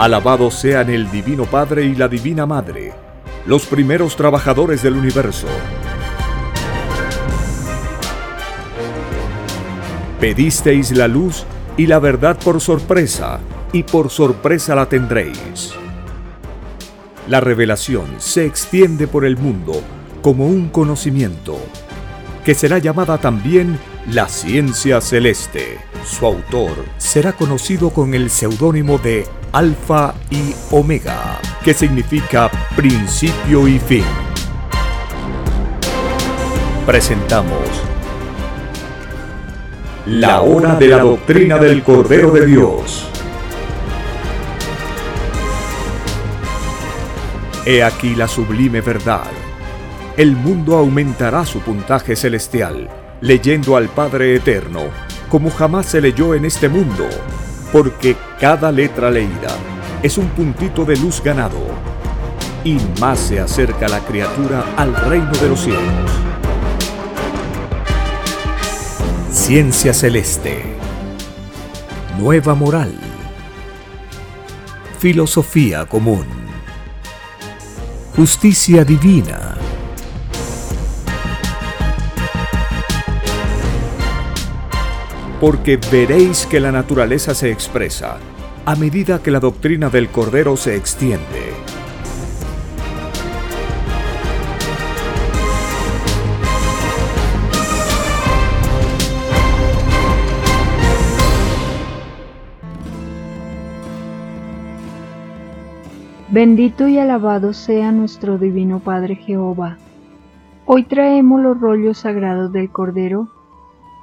Alabados sean el Divino Padre y la Divina Madre, los primeros trabajadores del universo. Pedisteis la luz y la verdad por sorpresa, y por sorpresa la tendréis. La revelación se extiende por el mundo como un conocimiento, que será llamada también la ciencia celeste. Su autor será conocido con el seudónimo de Alfa y Omega, que significa principio y fin. Presentamos La hora de la doctrina del Cordero de Dios. He aquí la sublime verdad. El mundo aumentará su puntaje celestial, leyendo al Padre Eterno, como jamás se leyó en este mundo porque cada letra leída es un puntito de luz ganado, y más se acerca la criatura al reino de los cielos. Ciencia celeste. Nueva moral. Filosofía común. Justicia divina porque veréis que la naturaleza se expresa a medida que la doctrina del Cordero se extiende. Bendito y alabado sea nuestro Divino Padre Jehová. Hoy traemos los rollos sagrados del Cordero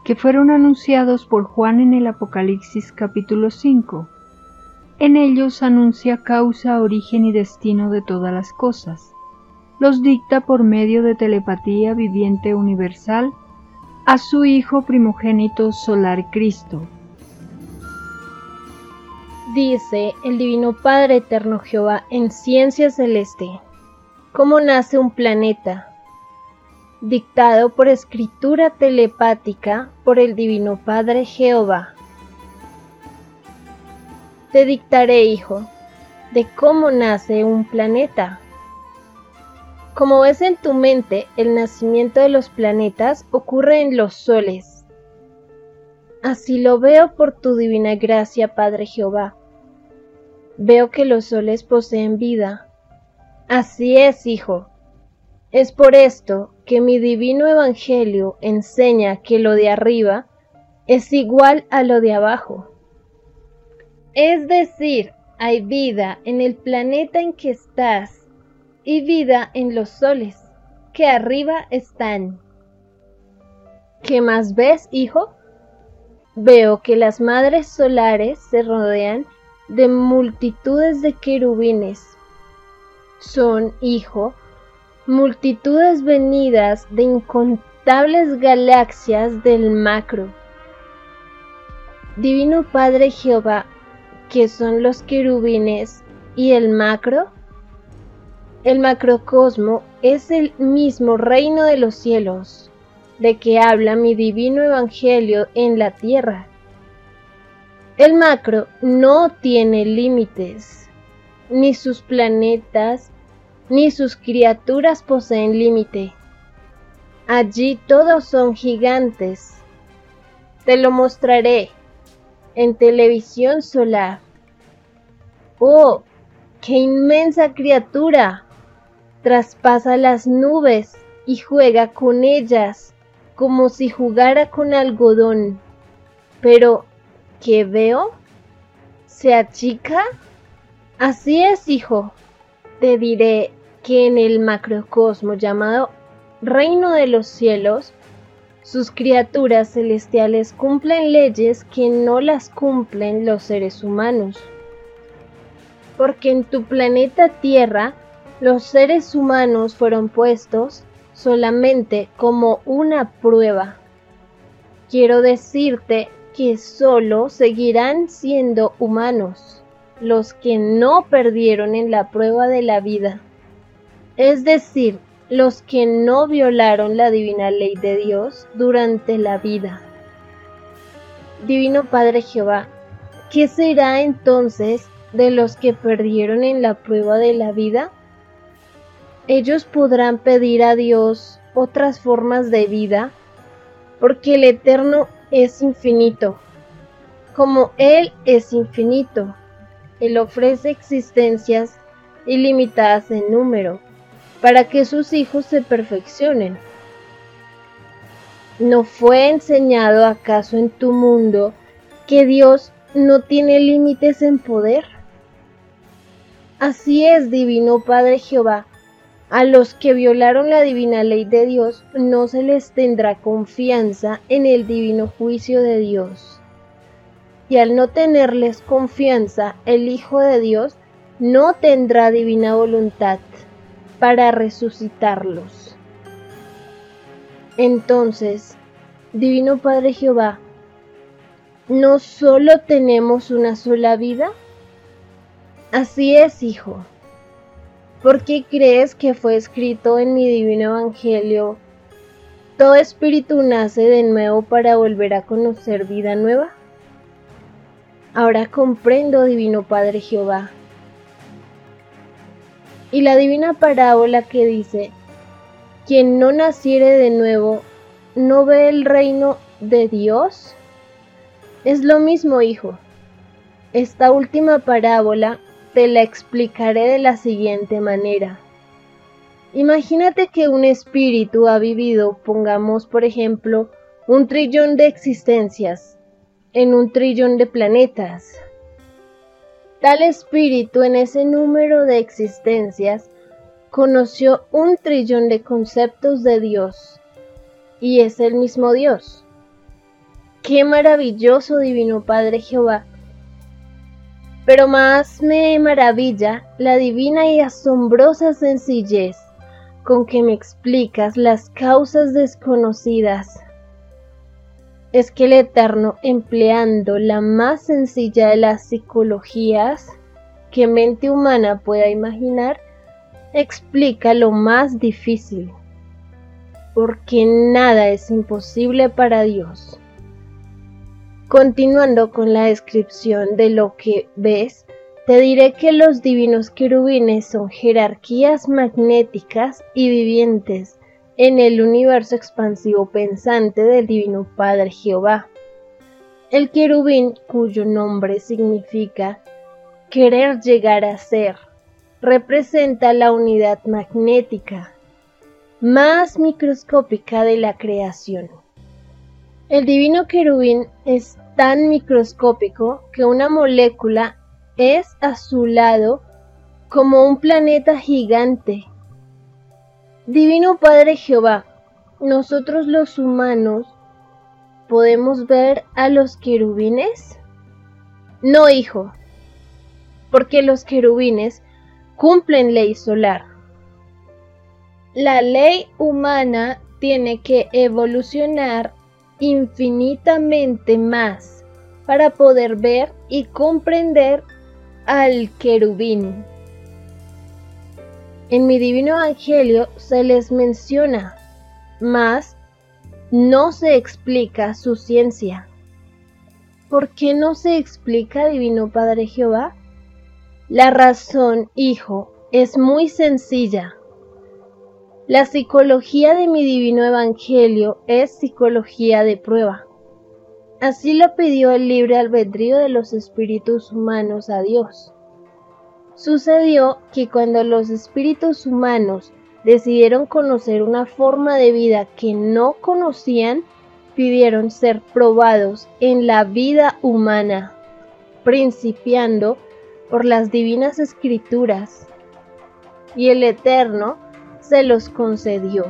que fueron anunciados por Juan en el Apocalipsis capítulo 5. En ellos anuncia causa, origen y destino de todas las cosas. Los dicta por medio de telepatía viviente universal a su Hijo primogénito solar Cristo. Dice el Divino Padre Eterno Jehová en Ciencia Celeste, ¿cómo nace un planeta? Dictado por escritura telepática por el Divino Padre Jehová. Te dictaré, hijo, de cómo nace un planeta. Como ves en tu mente, el nacimiento de los planetas ocurre en los soles. Así lo veo por tu divina gracia, Padre Jehová. Veo que los soles poseen vida. Así es, hijo. Es por esto que mi divino evangelio enseña que lo de arriba es igual a lo de abajo. Es decir, hay vida en el planeta en que estás y vida en los soles que arriba están. ¿Qué más ves, hijo? Veo que las madres solares se rodean de multitudes de querubines. Son, hijo, multitudes venidas de incontables galaxias del macro. Divino Padre Jehová, que son los querubines y el macro, el macrocosmo es el mismo reino de los cielos, de que habla mi divino evangelio en la tierra. El macro no tiene límites, ni sus planetas, ni sus criaturas poseen límite. Allí todos son gigantes. Te lo mostraré en televisión solar. ¡Oh! ¡Qué inmensa criatura! Traspasa las nubes y juega con ellas como si jugara con algodón. Pero, ¿qué veo? ¿Se achica? Así es, hijo. Te diré que en el macrocosmo llamado reino de los cielos, sus criaturas celestiales cumplen leyes que no las cumplen los seres humanos. Porque en tu planeta Tierra, los seres humanos fueron puestos solamente como una prueba. Quiero decirte que solo seguirán siendo humanos los que no perdieron en la prueba de la vida es decir, los que no violaron la divina ley de Dios durante la vida. Divino Padre Jehová, ¿qué será entonces de los que perdieron en la prueba de la vida? Ellos podrán pedir a Dios otras formas de vida porque el Eterno es infinito. Como Él es infinito, Él ofrece existencias ilimitadas en número para que sus hijos se perfeccionen. ¿No fue enseñado acaso en tu mundo que Dios no tiene límites en poder? Así es, Divino Padre Jehová, a los que violaron la divina ley de Dios no se les tendrá confianza en el divino juicio de Dios. Y al no tenerles confianza, el Hijo de Dios no tendrá divina voluntad para resucitarlos. Entonces, Divino Padre Jehová, ¿no solo tenemos una sola vida? Así es, Hijo. ¿Por qué crees que fue escrito en mi divino Evangelio? Todo espíritu nace de nuevo para volver a conocer vida nueva. Ahora comprendo, Divino Padre Jehová. Y la divina parábola que dice, quien no naciere de nuevo, no ve el reino de Dios. Es lo mismo, hijo. Esta última parábola te la explicaré de la siguiente manera. Imagínate que un espíritu ha vivido, pongamos por ejemplo, un trillón de existencias en un trillón de planetas. Tal espíritu en ese número de existencias conoció un trillón de conceptos de Dios y es el mismo Dios. Qué maravilloso Divino Padre Jehová. Pero más me maravilla la divina y asombrosa sencillez con que me explicas las causas desconocidas. Es que el Eterno, empleando la más sencilla de las psicologías que mente humana pueda imaginar, explica lo más difícil, porque nada es imposible para Dios. Continuando con la descripción de lo que ves, te diré que los divinos querubines son jerarquías magnéticas y vivientes en el universo expansivo pensante del Divino Padre Jehová. El querubín, cuyo nombre significa querer llegar a ser, representa la unidad magnética más microscópica de la creación. El divino querubín es tan microscópico que una molécula es a su lado como un planeta gigante. Divino Padre Jehová, nosotros los humanos podemos ver a los querubines? No, hijo, porque los querubines cumplen ley solar. La ley humana tiene que evolucionar infinitamente más para poder ver y comprender al querubín. En mi divino evangelio se les menciona, mas no se explica su ciencia. ¿Por qué no se explica, divino Padre Jehová? La razón, hijo, es muy sencilla. La psicología de mi divino evangelio es psicología de prueba. Así lo pidió el libre albedrío de los espíritus humanos a Dios. Sucedió que cuando los espíritus humanos decidieron conocer una forma de vida que no conocían, pidieron ser probados en la vida humana, principiando por las divinas escrituras, y el Eterno se los concedió.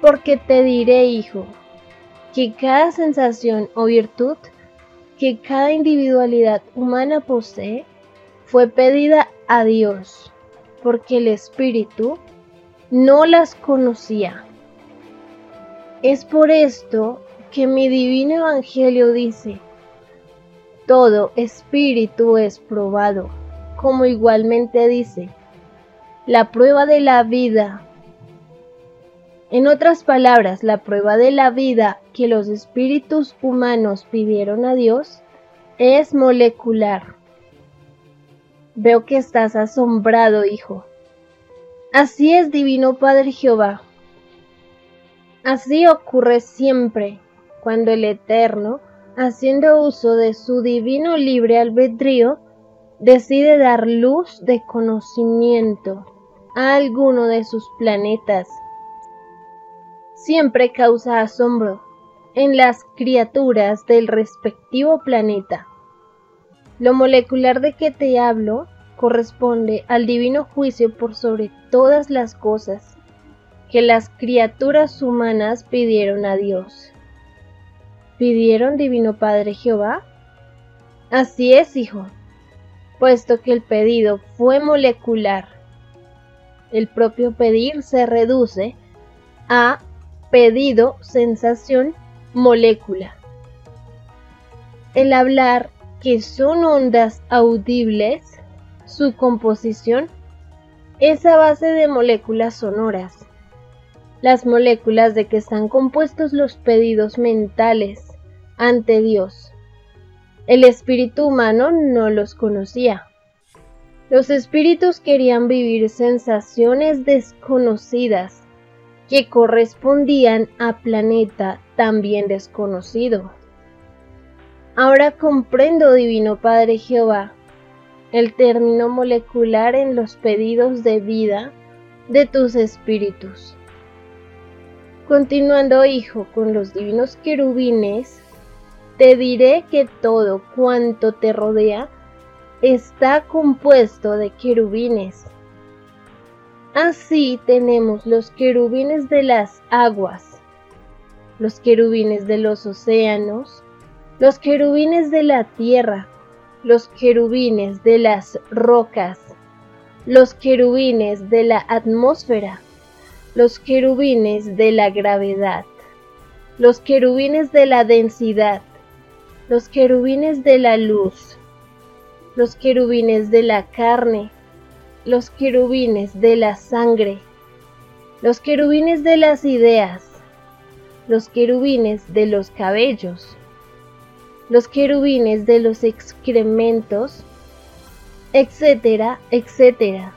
Porque te diré, hijo, que cada sensación o virtud que cada individualidad humana posee fue pedida a Dios, porque el Espíritu no las conocía. Es por esto que mi divino Evangelio dice, todo espíritu es probado, como igualmente dice, la prueba de la vida. En otras palabras, la prueba de la vida que los espíritus humanos pidieron a Dios es molecular, Veo que estás asombrado, hijo. Así es, Divino Padre Jehová. Así ocurre siempre cuando el Eterno, haciendo uso de su divino libre albedrío, decide dar luz de conocimiento a alguno de sus planetas. Siempre causa asombro en las criaturas del respectivo planeta. Lo molecular de que te hablo corresponde al divino juicio por sobre todas las cosas que las criaturas humanas pidieron a Dios. ¿Pidieron divino Padre Jehová? Así es, hijo, puesto que el pedido fue molecular. El propio pedir se reduce a pedido, sensación, molécula. El hablar, que son ondas audibles, su composición es a base de moléculas sonoras. Las moléculas de que están compuestos los pedidos mentales ante Dios. El espíritu humano no los conocía. Los espíritus querían vivir sensaciones desconocidas que correspondían a planeta también desconocido. Ahora comprendo, Divino Padre Jehová, el término molecular en los pedidos de vida de tus espíritus. Continuando, Hijo, con los divinos querubines, te diré que todo cuanto te rodea está compuesto de querubines. Así tenemos los querubines de las aguas, los querubines de los océanos, los querubines de la tierra, los querubines de las rocas, los querubines de la atmósfera, los querubines de la gravedad, los querubines de la densidad, los querubines de la luz, los querubines de la carne, los querubines de la sangre, los querubines de las ideas, los querubines de los cabellos, los querubines de los excrementos, etcétera, etcétera.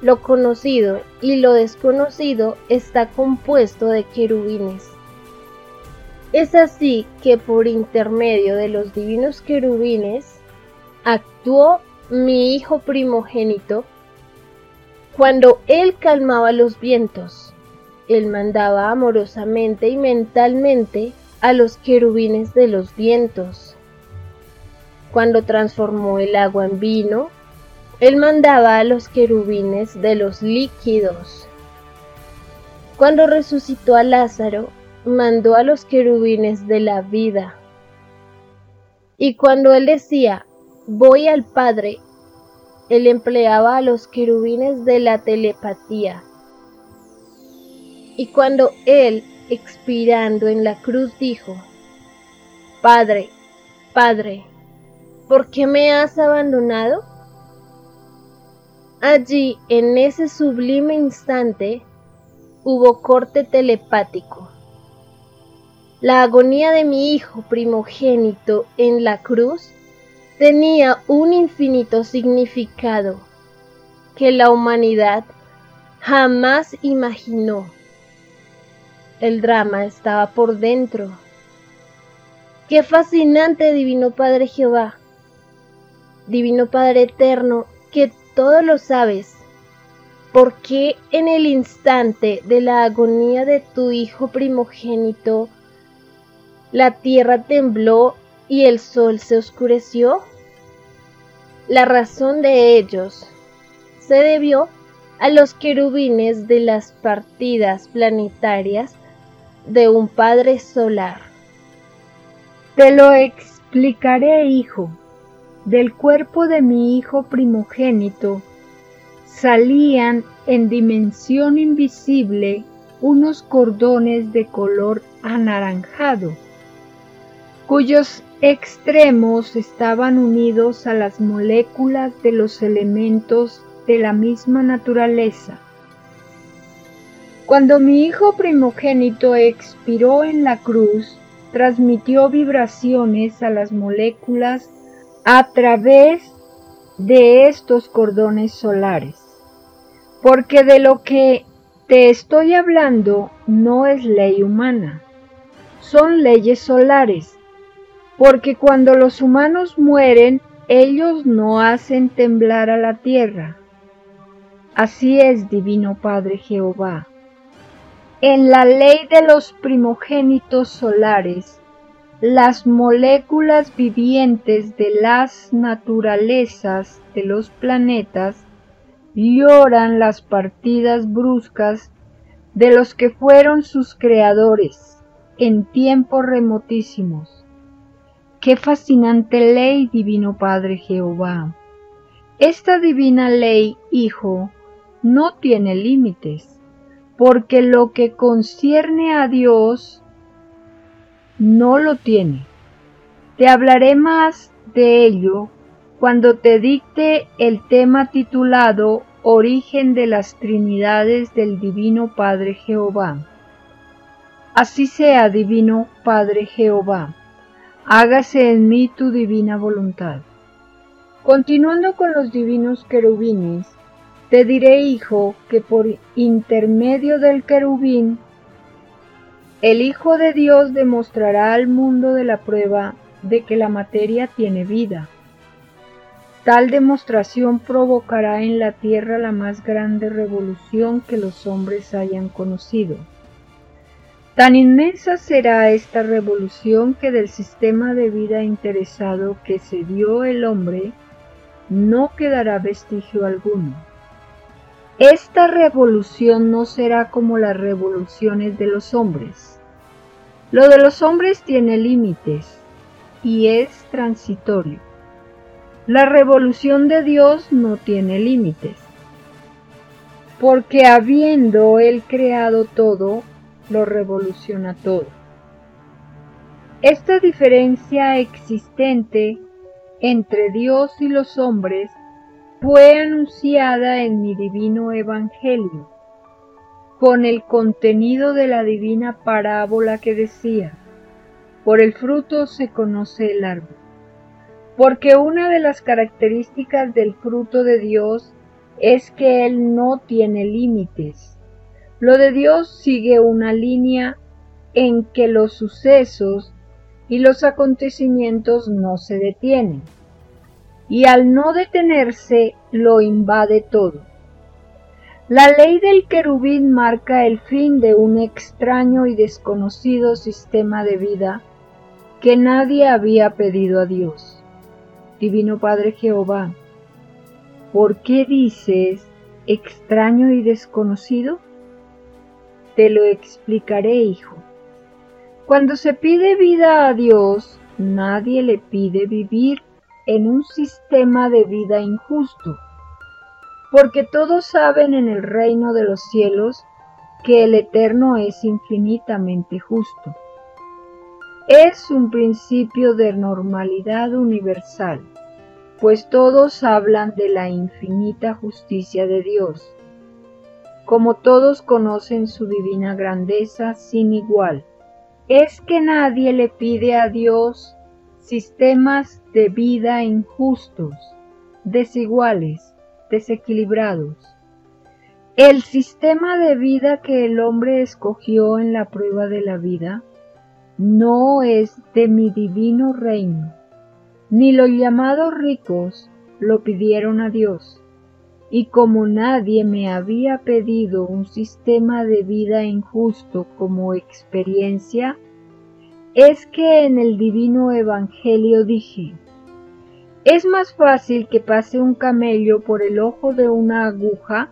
Lo conocido y lo desconocido está compuesto de querubines. Es así que por intermedio de los divinos querubines actuó mi hijo primogénito cuando él calmaba los vientos. Él mandaba amorosamente y mentalmente a los querubines de los vientos. Cuando transformó el agua en vino, él mandaba a los querubines de los líquidos. Cuando resucitó a Lázaro, mandó a los querubines de la vida. Y cuando él decía, voy al Padre, él empleaba a los querubines de la telepatía. Y cuando él expirando en la cruz dijo, Padre, Padre, ¿por qué me has abandonado? Allí, en ese sublime instante, hubo corte telepático. La agonía de mi hijo primogénito en la cruz tenía un infinito significado que la humanidad jamás imaginó. El drama estaba por dentro. Qué fascinante, Divino Padre Jehová. Divino Padre Eterno, que todo lo sabes. ¿Por qué en el instante de la agonía de tu Hijo primogénito, la tierra tembló y el sol se oscureció? La razón de ellos se debió a los querubines de las partidas planetarias de un Padre solar. Te lo explicaré, hijo. Del cuerpo de mi hijo primogénito salían en dimensión invisible unos cordones de color anaranjado, cuyos extremos estaban unidos a las moléculas de los elementos de la misma naturaleza cuando mi hijo primogénito expiró en la cruz, transmitió vibraciones a las moléculas a través de estos cordones solares, porque de lo que te estoy hablando no es ley humana, son leyes solares, porque cuando los humanos mueren, ellos no hacen temblar a la tierra. Así es, Divino Padre Jehová. En la ley de los primogénitos solares, las moléculas vivientes de las naturalezas de los planetas lloran las partidas bruscas de los que fueron sus creadores en tiempos remotísimos. Qué fascinante ley, Divino Padre Jehová. Esta divina ley, Hijo, no tiene límites, porque lo que concierne a Dios no lo tiene. Te hablaré más de ello cuando te dicte el tema titulado Origen de las Trinidades del Divino Padre Jehová. Así sea, Divino Padre Jehová, hágase en mí tu divina voluntad. Continuando con los divinos querubines, te diré, hijo, que por intermedio del querubín el Hijo de Dios demostrará al mundo de la prueba de que la materia tiene vida. Tal demostración provocará en la tierra la más grande revolución que los hombres hayan conocido. Tan inmensa será esta revolución que del sistema de vida interesado que se dio el hombre no quedará vestigio alguno. Esta revolución no será como las revoluciones de los hombres. Lo de los hombres tiene límites y es transitorio. La revolución de Dios no tiene límites, porque habiendo Él creado todo, lo revoluciona todo. Esta diferencia existente entre Dios y los hombres fue anunciada en mi divino Evangelio, con el contenido de la divina parábola que decía, por el fruto se conoce el árbol. Porque una de las características del fruto de Dios es que Él no tiene límites. Lo de Dios sigue una línea en que los sucesos y los acontecimientos no se detienen y al no detenerse lo invade todo. La ley del querubín marca el fin de un extraño y desconocido sistema de vida que nadie había pedido a Dios. Divino Padre Jehová, ¿por qué dices extraño y desconocido? Te lo explicaré, hijo. Cuando se pide vida a Dios, nadie le pide vivir en un sistema de vida injusto, porque todos saben en el reino de los cielos que el Eterno es infinitamente justo. Es un principio de normalidad universal, pues todos hablan de la infinita justicia de Dios, como todos conocen su divina grandeza sin igual. Es que nadie le pide a Dios sistemas de vida injustos, desiguales, desequilibrados. El sistema de vida que el hombre escogió en la prueba de la vida no es de mi divino reino, ni los llamados ricos lo pidieron a Dios. Y como nadie me había pedido un sistema de vida injusto como experiencia, es que en el divino Evangelio dije, es más fácil que pase un camello por el ojo de una aguja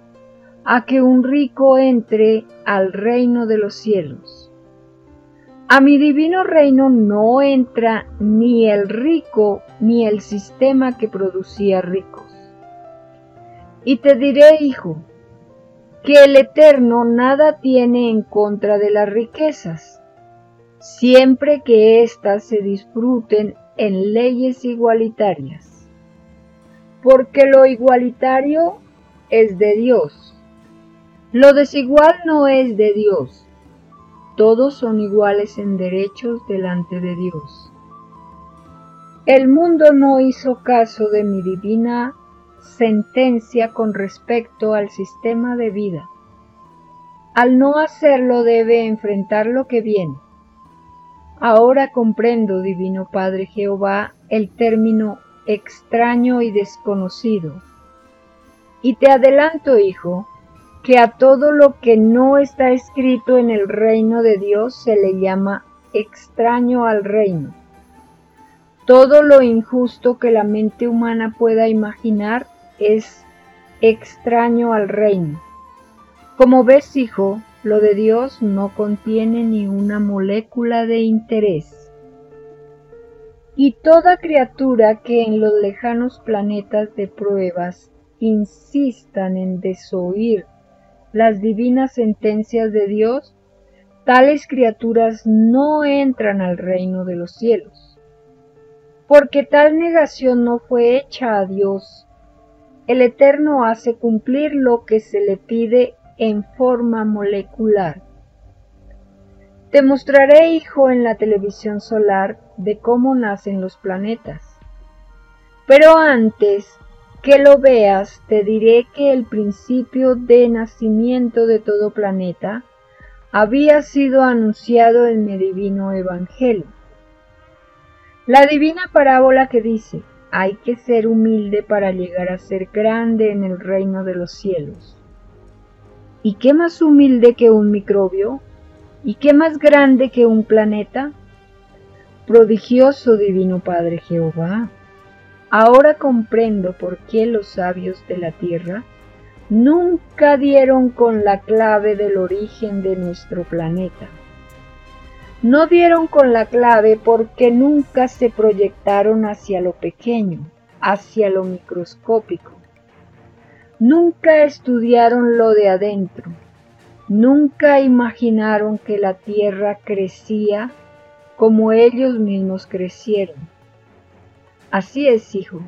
a que un rico entre al reino de los cielos. A mi divino reino no entra ni el rico ni el sistema que producía ricos. Y te diré, hijo, que el Eterno nada tiene en contra de las riquezas siempre que éstas se disfruten en leyes igualitarias. Porque lo igualitario es de Dios. Lo desigual no es de Dios. Todos son iguales en derechos delante de Dios. El mundo no hizo caso de mi divina sentencia con respecto al sistema de vida. Al no hacerlo debe enfrentar lo que viene. Ahora comprendo, Divino Padre Jehová, el término extraño y desconocido. Y te adelanto, hijo, que a todo lo que no está escrito en el reino de Dios se le llama extraño al reino. Todo lo injusto que la mente humana pueda imaginar es extraño al reino. Como ves, hijo, lo de Dios no contiene ni una molécula de interés. Y toda criatura que en los lejanos planetas de pruebas insistan en desoír las divinas sentencias de Dios, tales criaturas no entran al reino de los cielos. Porque tal negación no fue hecha a Dios. El Eterno hace cumplir lo que se le pide en forma molecular. Te mostraré, hijo, en la televisión solar de cómo nacen los planetas. Pero antes que lo veas, te diré que el principio de nacimiento de todo planeta había sido anunciado en mi divino evangelio. La divina parábola que dice, hay que ser humilde para llegar a ser grande en el reino de los cielos. ¿Y qué más humilde que un microbio? ¿Y qué más grande que un planeta? Prodigioso divino Padre Jehová, ahora comprendo por qué los sabios de la tierra nunca dieron con la clave del origen de nuestro planeta. No dieron con la clave porque nunca se proyectaron hacia lo pequeño, hacia lo microscópico Nunca estudiaron lo de adentro, nunca imaginaron que la tierra crecía como ellos mismos crecieron. Así es, hijo.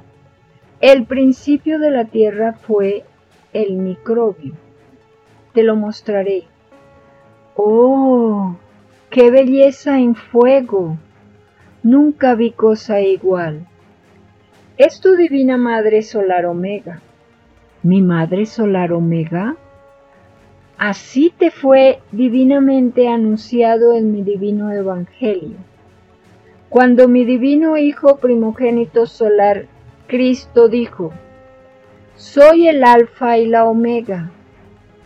El principio de la tierra fue el microbio. Te lo mostraré. ¡Oh! ¡Qué belleza en fuego! Nunca vi cosa igual. Es tu divina madre solar omega mi Madre Solar Omega? Así te fue divinamente anunciado en mi divino Evangelio. Cuando mi divino Hijo primogénito solar, Cristo dijo, Soy el Alfa y la Omega,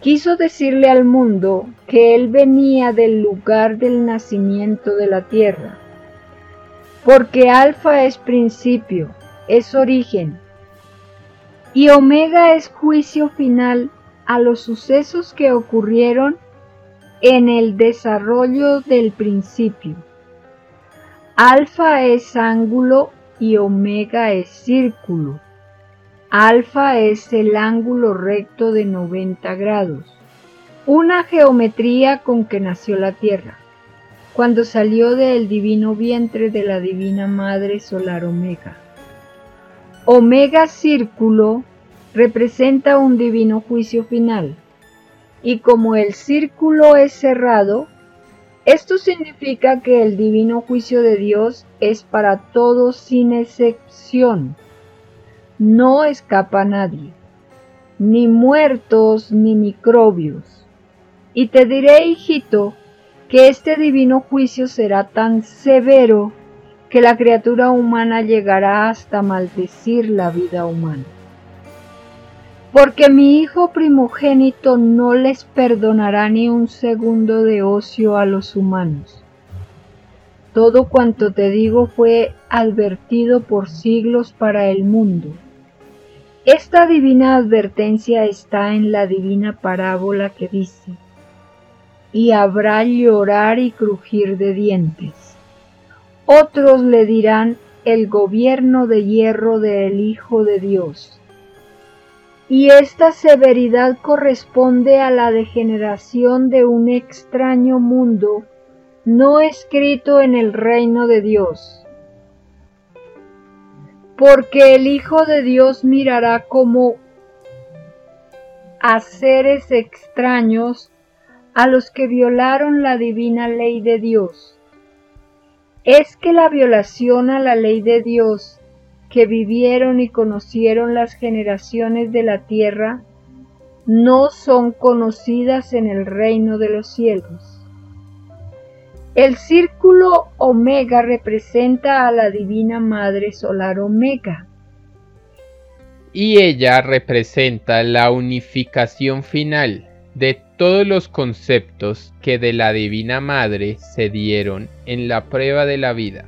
quiso decirle al mundo que Él venía del lugar del nacimiento de la tierra, porque Alfa es principio, es origen, y omega es juicio final a los sucesos que ocurrieron en el desarrollo del principio. Alfa es ángulo y omega es círculo. Alfa es el ángulo recto de 90 grados, una geometría con que nació la Tierra, cuando salió del divino vientre de la divina Madre Solar Omega. Omega Círculo representa un divino juicio final. Y como el círculo es cerrado, esto significa que el divino juicio de Dios es para todos sin excepción. No escapa nadie, ni muertos ni microbios. Y te diré, hijito, que este divino juicio será tan severo que la criatura humana llegará hasta maldecir la vida humana. Porque mi hijo primogénito no les perdonará ni un segundo de ocio a los humanos. Todo cuanto te digo fue advertido por siglos para el mundo. Esta divina advertencia está en la divina parábola que dice, y habrá llorar y crujir de dientes otros le dirán el gobierno de hierro del Hijo de Dios. Y esta severidad corresponde a la degeneración de un extraño mundo no escrito en el reino de Dios. Porque el Hijo de Dios mirará como a seres extraños a los que violaron la divina ley de Dios es que la violación a la ley de Dios, que vivieron y conocieron las generaciones de la tierra no son conocidas en el reino de los cielos. El círculo omega representa a la Divina Madre Solar Omega. Y ella representa la unificación final de todos los conceptos que de la Divina Madre se dieron en la prueba de la vida.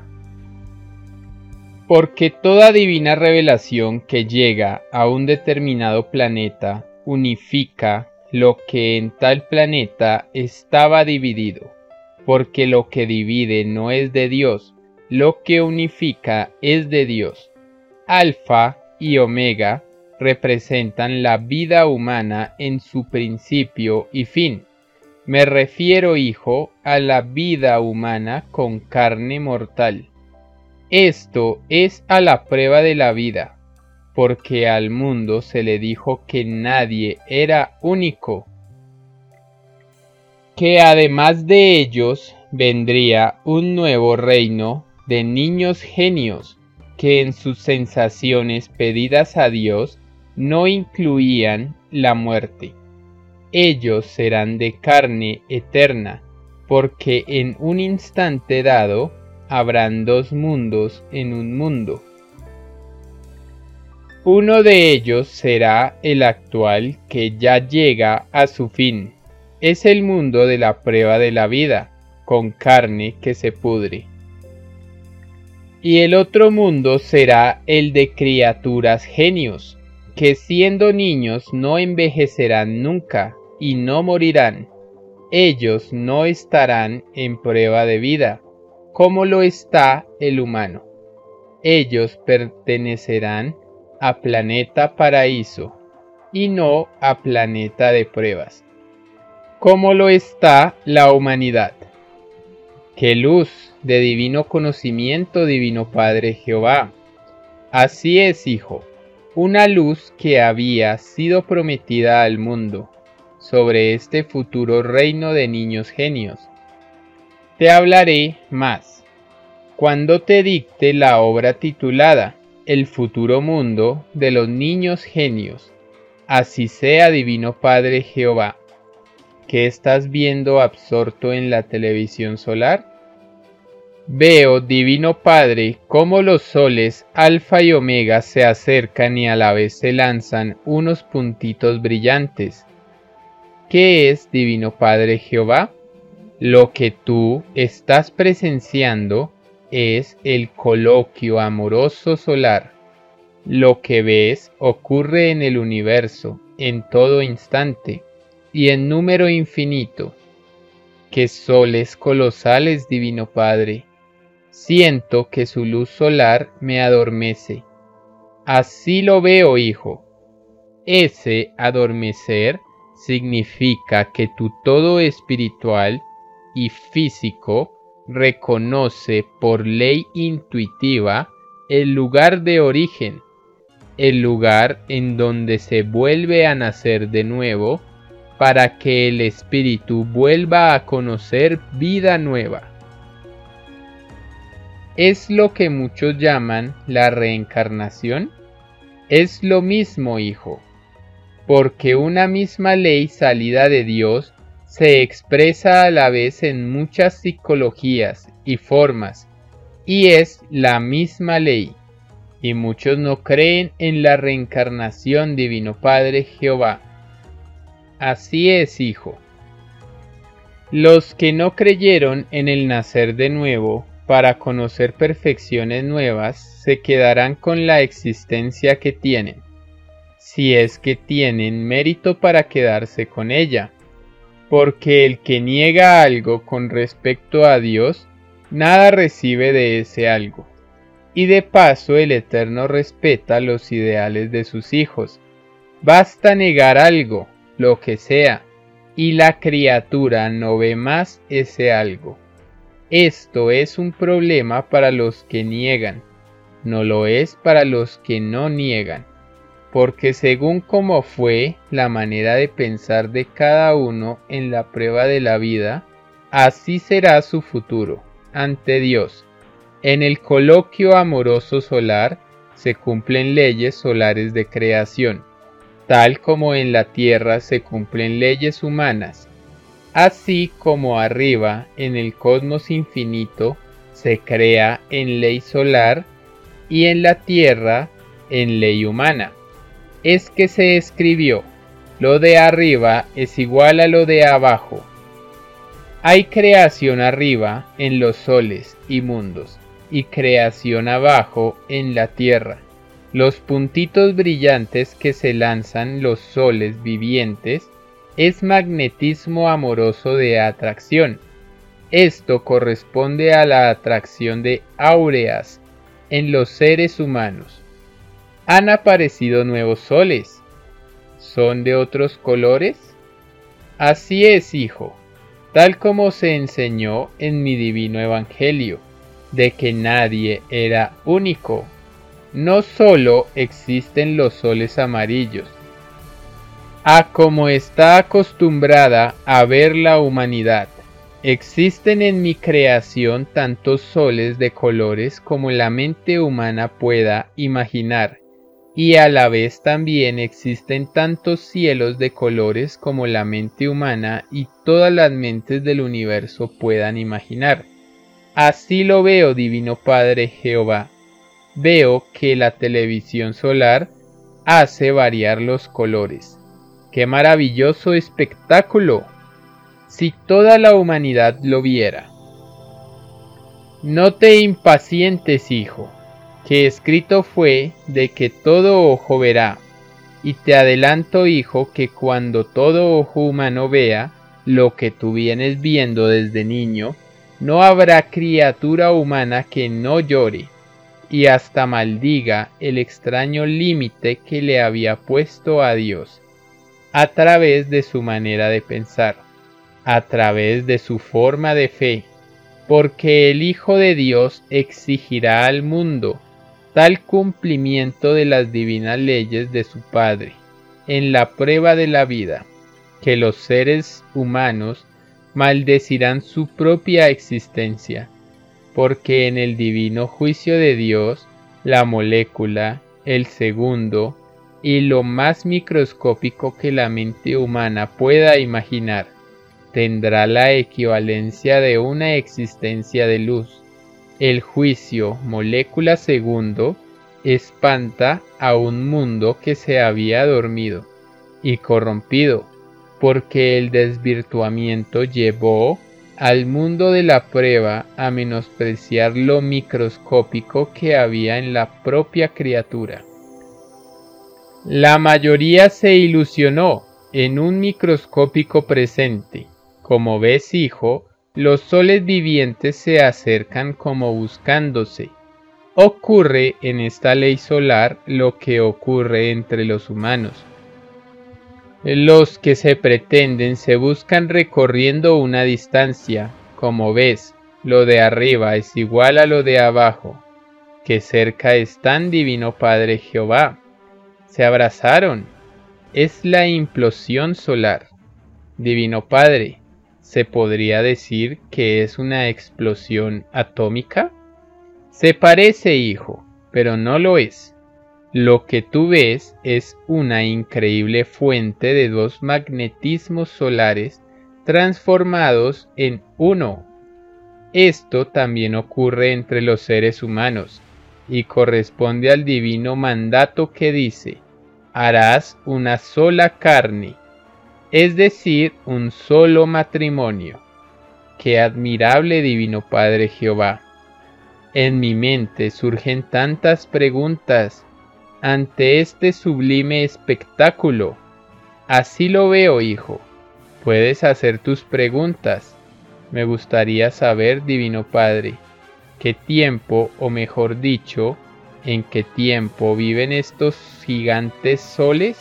Porque toda divina revelación que llega a un determinado planeta unifica lo que en tal planeta estaba dividido, porque lo que divide no es de Dios, lo que unifica es de Dios. Alfa y Omega representan la vida humana en su principio y fin. Me refiero, hijo, a la vida humana con carne mortal. Esto es a la prueba de la vida, porque al mundo se le dijo que nadie era único, que además de ellos vendría un nuevo reino de niños genios que en sus sensaciones pedidas a Dios no incluían la muerte. Ellos serán de carne eterna, porque en un instante dado habrán dos mundos en un mundo. Uno de ellos será el actual que ya llega a su fin. Es el mundo de la prueba de la vida, con carne que se pudre. Y el otro mundo será el de criaturas genios, que siendo niños no envejecerán nunca y no morirán. Ellos no estarán en prueba de vida, como lo está el humano. Ellos pertenecerán a planeta paraíso y no a planeta de pruebas, como lo está la humanidad. ¡Qué luz de divino conocimiento, divino Padre Jehová! Así es, Hijo una luz que había sido prometida al mundo sobre este futuro reino de niños genios. Te hablaré más cuando te dicte la obra titulada El futuro mundo de los niños genios. Así sea, Divino Padre Jehová, que estás viendo absorto en la televisión solar. Veo, Divino Padre, cómo los soles Alfa y Omega se acercan y a la vez se lanzan unos puntitos brillantes. ¿Qué es, Divino Padre Jehová? Lo que tú estás presenciando es el coloquio amoroso solar. Lo que ves ocurre en el universo, en todo instante, y en número infinito. ¡Qué soles colosales, Divino Padre! Siento que su luz solar me adormece. Así lo veo, hijo. Ese adormecer significa que tu todo espiritual y físico reconoce por ley intuitiva el lugar de origen, el lugar en donde se vuelve a nacer de nuevo para que el espíritu vuelva a conocer vida nueva es lo que muchos llaman la reencarnación? Es lo mismo, hijo, porque una misma ley salida de Dios se expresa a la vez en muchas psicologías y formas, y es la misma ley. Y muchos no creen en la reencarnación, Divino Padre Jehová. Así es, hijo. Los que no creyeron en el nacer de nuevo para conocer perfecciones nuevas, se quedarán con la existencia que tienen, si es que tienen mérito para quedarse con ella, porque el que niega algo con respecto a Dios, nada recibe de ese algo. Y de paso el Eterno respeta los ideales de sus hijos. Basta negar algo, lo que sea, y la criatura no ve más ese algo. Esto es un problema para los que niegan, no lo es para los que no niegan, porque según como fue la manera de pensar de cada uno en la prueba de la vida, así será su futuro ante Dios. En el coloquio amoroso solar se cumplen leyes solares de creación, tal como en la tierra se cumplen leyes humanas, así como arriba en el cosmos infinito se crea en ley solar y en la tierra en ley humana. Es que se escribió, lo de arriba es igual a lo de abajo. Hay creación arriba en los soles y mundos, y creación abajo en la tierra. Los puntitos brillantes que se lanzan los soles vivientes es magnetismo amoroso de atracción. Esto corresponde a la atracción de áureas en los seres humanos. Han aparecido nuevos soles. ¿Son de otros colores? Así es, hijo, tal como se enseñó en mi divino evangelio, de que nadie era único. No solo existen los soles amarillos, a como está acostumbrada a ver la humanidad. Existen en mi creación tantos soles de colores como la mente humana pueda imaginar, y a la vez también existen tantos cielos de colores como la mente humana y todas las mentes del universo puedan imaginar. Así lo veo, Divino Padre Jehová. Veo que la televisión solar hace variar los colores. ¡Qué maravilloso espectáculo! si toda la humanidad lo viera. No te impacientes, hijo, que escrito fue de que todo ojo verá, y te adelanto, hijo, que cuando todo ojo humano vea lo que tú vienes viendo desde niño, no habrá criatura humana que no llore, y hasta maldiga el extraño límite que le había puesto a Dios, a través de su manera de pensar a través de su forma de fe, porque el Hijo de Dios exigirá al mundo tal cumplimiento de las divinas leyes de su Padre en la prueba de la vida, que los seres humanos maldecirán su propia existencia, porque en el divino juicio de Dios, la molécula, el segundo, y lo más microscópico que la mente humana pueda imaginar, tendrá la equivalencia de una existencia de luz. El juicio molécula segundo espanta a un mundo que se había dormido y corrompido, porque el desvirtuamiento llevó al mundo de la prueba a menospreciar lo microscópico que había en la propia criatura. La mayoría se ilusionó en un microscópico presente como ves, hijo, los soles vivientes se acercan como buscándose. Ocurre en esta ley solar lo que ocurre entre los humanos. Los que se pretenden se buscan recorriendo una distancia. Como ves, lo de arriba es igual a lo de abajo. Que cerca están, Divino Padre Jehová. Se abrazaron. Es la implosión solar. Divino Padre, ¿Se podría decir que es una explosión atómica? Se parece, hijo, pero no lo es. Lo que tú ves es una increíble fuente de dos magnetismos solares transformados en uno. Esto también ocurre entre los seres humanos y corresponde al divino mandato que dice, harás una sola carne es decir, un solo matrimonio. Qué admirable Divino Padre Jehová. En mi mente surgen tantas preguntas ante este sublime espectáculo. Así lo veo, hijo. Puedes hacer tus preguntas. Me gustaría saber, Divino Padre, qué tiempo, o mejor dicho, en qué tiempo viven estos gigantes soles.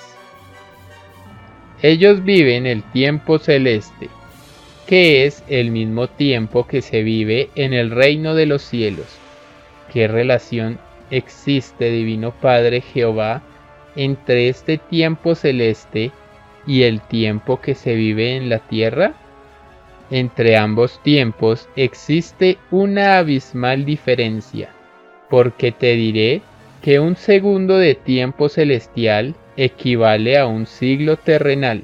Ellos viven el tiempo celeste, que es el mismo tiempo que se vive en el reino de los cielos. ¿Qué relación existe, Divino Padre Jehová, entre este tiempo celeste y el tiempo que se vive en la tierra? Entre ambos tiempos existe una abismal diferencia, porque te diré que un segundo de tiempo celestial equivale a un siglo terrenal.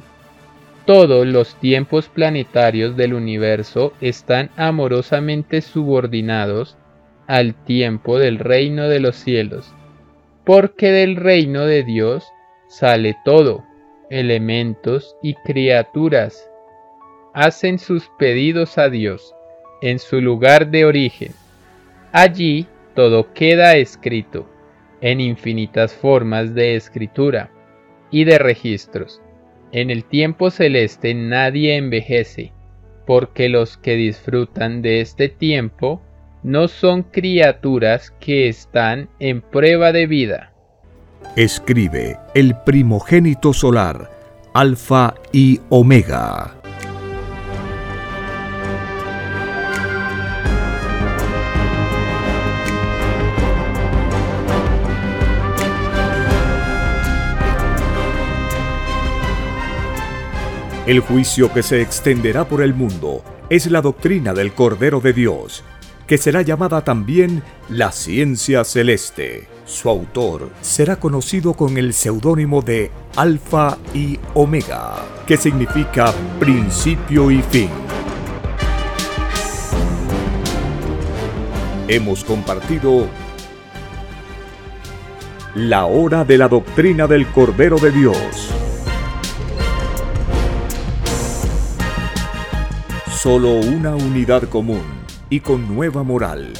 Todos los tiempos planetarios del universo están amorosamente subordinados al tiempo del reino de los cielos, porque del reino de Dios sale todo, elementos y criaturas. Hacen sus pedidos a Dios en su lugar de origen. Allí todo queda escrito en infinitas formas de escritura y de registros. En el tiempo celeste nadie envejece, porque los que disfrutan de este tiempo no son criaturas que están en prueba de vida. Escribe el primogénito solar, Alfa y Omega. El juicio que se extenderá por el mundo es la doctrina del Cordero de Dios que será llamada también la ciencia celeste. Su autor será conocido con el seudónimo de Alfa y Omega, que significa principio y fin. Hemos compartido la hora de la doctrina del Cordero de Dios. Solo una unidad común y con nueva moral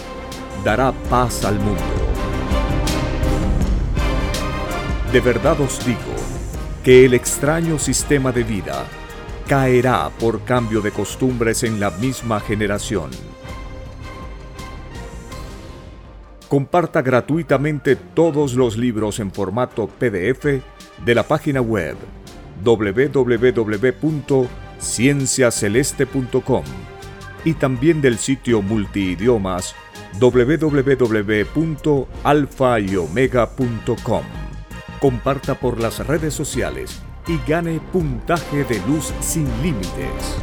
dará paz al mundo. De verdad os digo que el extraño sistema de vida caerá por cambio de costumbres en la misma generación. Comparta gratuitamente todos los libros en formato PDF de la página web www.cienciaceleste.com y también del sitio multiidiomas www.alfayomega.com. Comparta por las redes sociales y gane puntaje de luz sin límites.